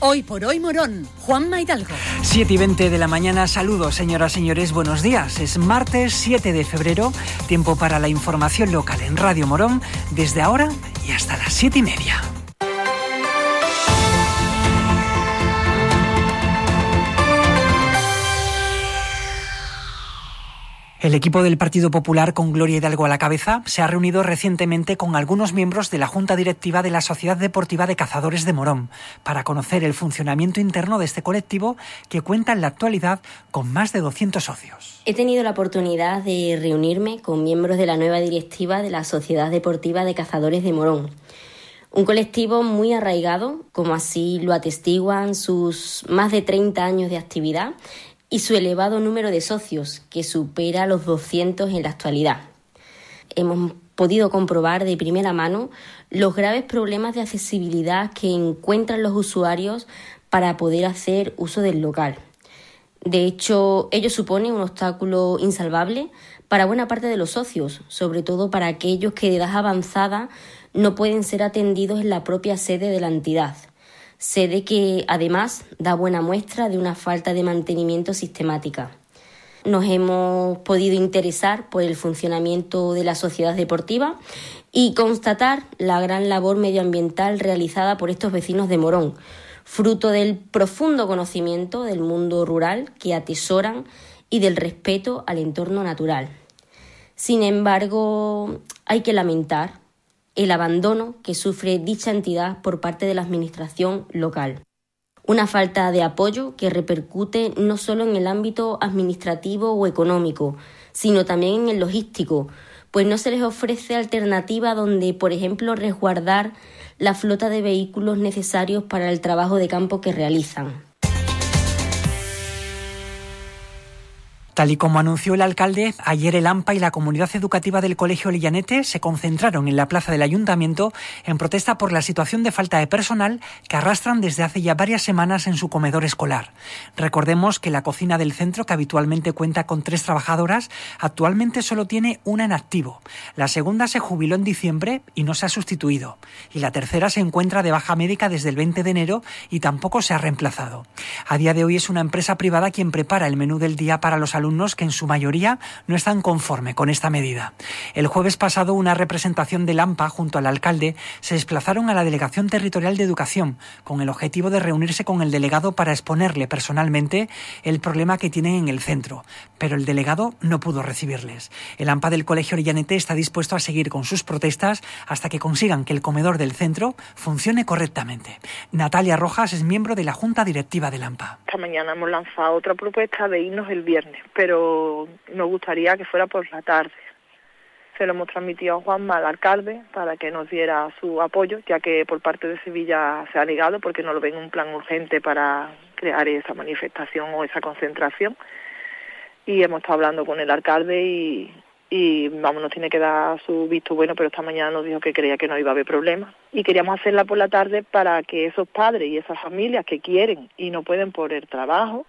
Hoy por hoy Morón, Juan Maidalgo. 7 y 20 de la mañana, saludos señoras señores, buenos días. Es martes 7 de febrero, tiempo para la información local en Radio Morón, desde ahora y hasta las 7 y media. El equipo del Partido Popular, con Gloria Hidalgo a la cabeza, se ha reunido recientemente con algunos miembros de la Junta Directiva de la Sociedad Deportiva de Cazadores de Morón para conocer el funcionamiento interno de este colectivo que cuenta en la actualidad con más de 200 socios. He tenido la oportunidad de reunirme con miembros de la nueva directiva de la Sociedad Deportiva de Cazadores de Morón. Un colectivo muy arraigado, como así lo atestiguan sus más de 30 años de actividad y su elevado número de socios, que supera los 200 en la actualidad. Hemos podido comprobar de primera mano los graves problemas de accesibilidad que encuentran los usuarios para poder hacer uso del local. De hecho, ello supone un obstáculo insalvable para buena parte de los socios, sobre todo para aquellos que de edad avanzada no pueden ser atendidos en la propia sede de la entidad sede que además da buena muestra de una falta de mantenimiento sistemática. Nos hemos podido interesar por el funcionamiento de la sociedad deportiva y constatar la gran labor medioambiental realizada por estos vecinos de Morón, fruto del profundo conocimiento del mundo rural que atesoran y del respeto al entorno natural. Sin embargo, hay que lamentar el abandono que sufre dicha entidad por parte de la Administración local. Una falta de apoyo que repercute no solo en el ámbito administrativo o económico, sino también en el logístico, pues no se les ofrece alternativa donde, por ejemplo, resguardar la flota de vehículos necesarios para el trabajo de campo que realizan. Tal y como anunció el alcalde, ayer el AMPA y la comunidad educativa del Colegio Lillanete se concentraron en la plaza del ayuntamiento en protesta por la situación de falta de personal que arrastran desde hace ya varias semanas en su comedor escolar. Recordemos que la cocina del centro, que habitualmente cuenta con tres trabajadoras, actualmente solo tiene una en activo. La segunda se jubiló en diciembre y no se ha sustituido. Y la tercera se encuentra de baja médica desde el 20 de enero y tampoco se ha reemplazado. A día de hoy es una empresa privada quien prepara el menú del día para los alumnos que en su mayoría no están conforme con esta medida. El jueves pasado una representación del AMPA junto al alcalde se desplazaron a la Delegación Territorial de Educación con el objetivo de reunirse con el delegado para exponerle personalmente el problema que tienen en el centro, pero el delegado no pudo recibirles. El AMPA del Colegio Orillanete está dispuesto a seguir con sus protestas hasta que consigan que el comedor del centro funcione correctamente. Natalia Rojas es miembro de la Junta Directiva del AMPA. Esta mañana hemos lanzado otra propuesta de irnos el viernes, pero nos gustaría que fuera por la tarde. Se lo hemos transmitido a Juanma, al alcalde, para que nos diera su apoyo, ya que por parte de Sevilla se ha negado porque no lo ven un plan urgente para crear esa manifestación o esa concentración. Y hemos estado hablando con el alcalde y, y vamos, nos tiene que dar su visto bueno, pero esta mañana nos dijo que creía que no iba a haber problema. Y queríamos hacerla por la tarde para que esos padres y esas familias que quieren y no pueden por el trabajo,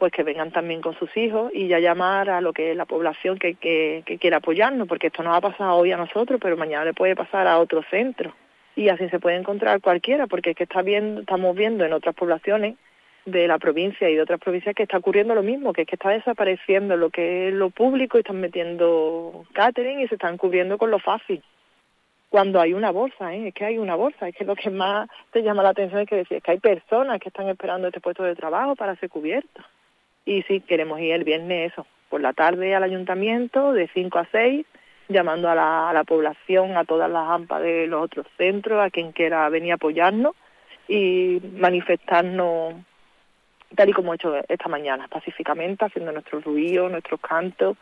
pues que vengan también con sus hijos y ya llamar a lo que es la población que, que, que quiera apoyarnos, porque esto nos ha pasado hoy a nosotros, pero mañana le puede pasar a otro centro. Y así se puede encontrar cualquiera, porque es que está viendo, estamos viendo en otras poblaciones de la provincia y de otras provincias que está ocurriendo lo mismo, que es que está desapareciendo lo que es lo público y están metiendo catering y se están cubriendo con lo fácil. Cuando hay una bolsa, ¿eh? es que hay una bolsa, es que lo que más te llama la atención es que decir, es que hay personas que están esperando este puesto de trabajo para ser cubiertos. Y sí, queremos ir el viernes eso, por la tarde al ayuntamiento, de 5 a 6, llamando a la, población, a todas las AMPA de los otros centros, a quien quiera venir a apoyarnos y manifestarnos tal y como he hecho esta mañana, pacíficamente, haciendo nuestros ruidos, nuestros cantos,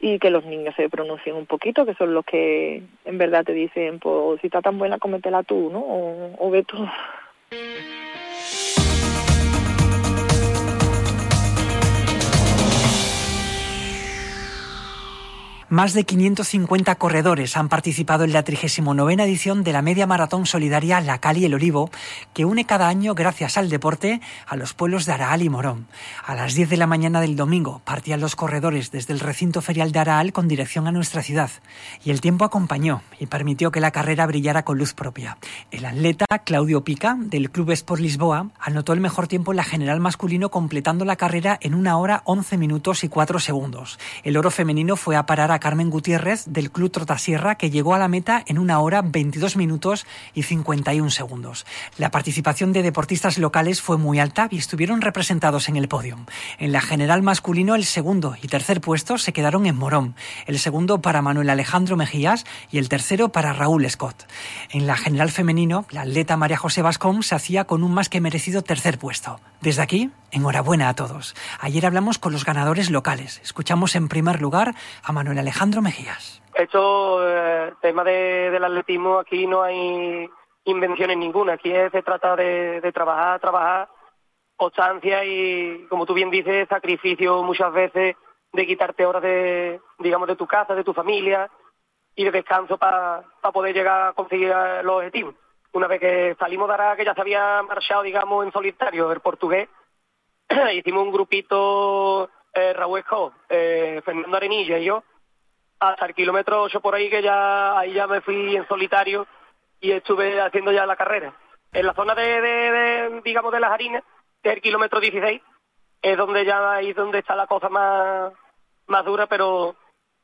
y que los niños se pronuncien un poquito, que son los que en verdad te dicen, pues si está tan buena, cómetela tú, ¿no? O, o ve tú. Más de 550 corredores han participado en la 39 edición de la media maratón solidaria La Cali el Olivo, que une cada año, gracias al deporte, a los pueblos de Araal y Morón. A las 10 de la mañana del domingo partían los corredores desde el recinto ferial de Araal con dirección a nuestra ciudad. Y el tiempo acompañó y permitió que la carrera brillara con luz propia. El atleta Claudio Pica, del Club Sport Lisboa, anotó el mejor tiempo en la general masculino completando la carrera en una hora 11 minutos y 4 segundos. El oro femenino fue a parar a Carmen Gutiérrez del Club Trotasierra, que llegó a la meta en una hora 22 minutos y 51 segundos. La participación de deportistas locales fue muy alta y estuvieron representados en el podio. En la general masculino, el segundo y tercer puesto se quedaron en Morón, el segundo para Manuel Alejandro Mejías y el tercero para Raúl Scott. En la general femenino, la atleta María José Vascón se hacía con un más que merecido tercer puesto. Desde aquí, enhorabuena a todos. Ayer hablamos con los ganadores locales. Escuchamos en primer lugar a Manuel Alejandro Mejías. Esto, eh, tema del atletismo, aquí no hay invenciones ninguna. Aquí se trata de, trabajar, trabajar, constancia y, como tú bien dices, sacrificio muchas veces de quitarte horas de, digamos, de tu casa, de tu familia y de descanso para poder llegar a conseguir los objetivos. Una vez que salimos de Ará, que ya se había marchado, digamos, en solitario el portugués, hicimos un grupito, eh, Raúl eh, Fernando Arenilla y yo, hasta el kilómetro 8 por ahí, que ya ahí ya me fui en solitario y estuve haciendo ya la carrera. En la zona de, digamos, de las harinas, que es el kilómetro 16, es donde ya ahí donde está la cosa más, más dura, pero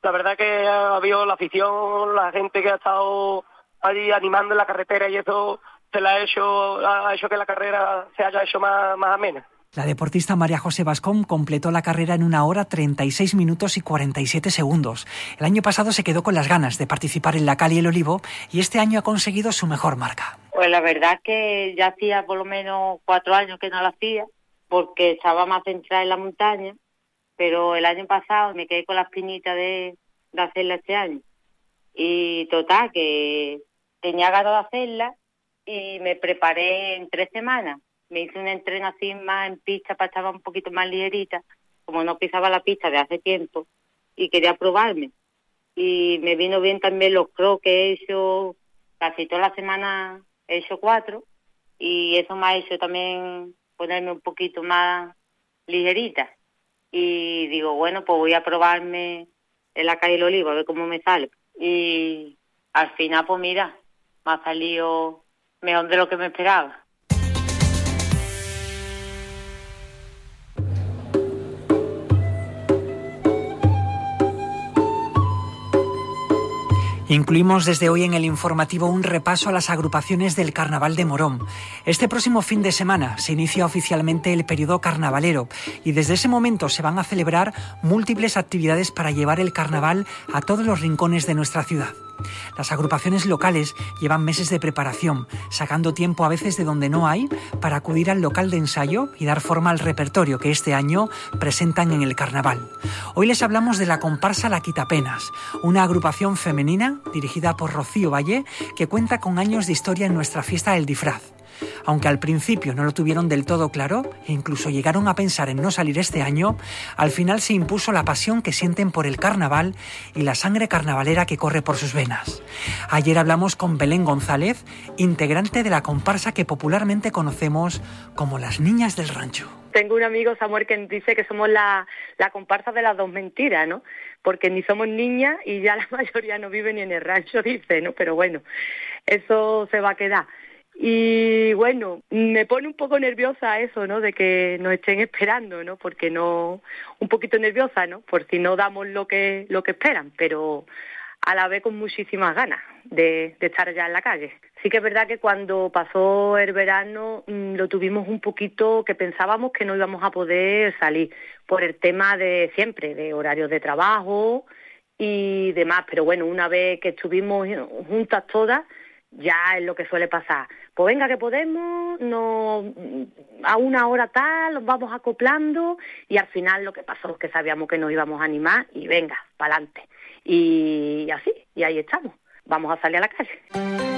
la verdad que ha habido la afición, la gente que ha estado allí animando en la carretera y eso se la ha hecho, ha hecho que la carrera se haya hecho más, más amena. La deportista María José Vascón completó la carrera en una hora 36 minutos y 47 segundos. El año pasado se quedó con las ganas de participar en la Cali y el Olivo y este año ha conseguido su mejor marca. Pues la verdad que ya hacía por lo menos cuatro años que no la hacía porque estaba más centrada en la montaña, pero el año pasado me quedé con la espinita de, de hacerla este año. Y total, que tenía ganas de hacerla y me preparé en tres semanas. Me hice un entreno así más en pista para estar un poquito más ligerita, como no pisaba la pista de hace tiempo y quería probarme. Y me vino bien también los crocs que he hecho, casi toda la semana he hecho cuatro y eso me ha hecho también ponerme un poquito más ligerita. Y digo, bueno, pues voy a probarme en la calle del Olivo a ver cómo me sale. Y al final, pues mira, ha salido mejor de lo que me esperaba. Incluimos desde hoy en el informativo un repaso a las agrupaciones del Carnaval de Morón. Este próximo fin de semana se inicia oficialmente el periodo carnavalero y desde ese momento se van a celebrar múltiples actividades para llevar el carnaval a todos los rincones de nuestra ciudad. Las agrupaciones locales llevan meses de preparación, sacando tiempo a veces de donde no hay para acudir al local de ensayo y dar forma al repertorio que este año presentan en el carnaval. Hoy les hablamos de la comparsa La Quitapenas, una agrupación femenina dirigida por Rocío Valle que cuenta con años de historia en nuestra fiesta del disfraz. Aunque al principio no lo tuvieron del todo claro e incluso llegaron a pensar en no salir este año, al final se impuso la pasión que sienten por el carnaval y la sangre carnavalera que corre por sus venas. Ayer hablamos con Belén González, integrante de la comparsa que popularmente conocemos como las Niñas del Rancho. Tengo un amigo, Samuel, que dice que somos la, la comparsa de las dos mentiras, ¿no? Porque ni somos niñas y ya la mayoría no vive ni en el rancho, dice, ¿no? Pero bueno, eso se va a quedar. Y bueno, me pone un poco nerviosa eso, ¿no? De que nos estén esperando, ¿no? Porque no, un poquito nerviosa, ¿no? Por si no damos lo que, lo que esperan, pero a la vez con muchísimas ganas de, de estar ya en la calle. Sí que es verdad que cuando pasó el verano mm, lo tuvimos un poquito que pensábamos que no íbamos a poder salir por el tema de siempre, de horarios de trabajo y demás, pero bueno, una vez que estuvimos juntas todas, ya es lo que suele pasar. Pues venga que podemos, no, a una hora tal, nos vamos acoplando y al final lo que pasó es que sabíamos que nos íbamos a animar y venga, para adelante. Y así, y ahí estamos. Vamos a salir a la calle.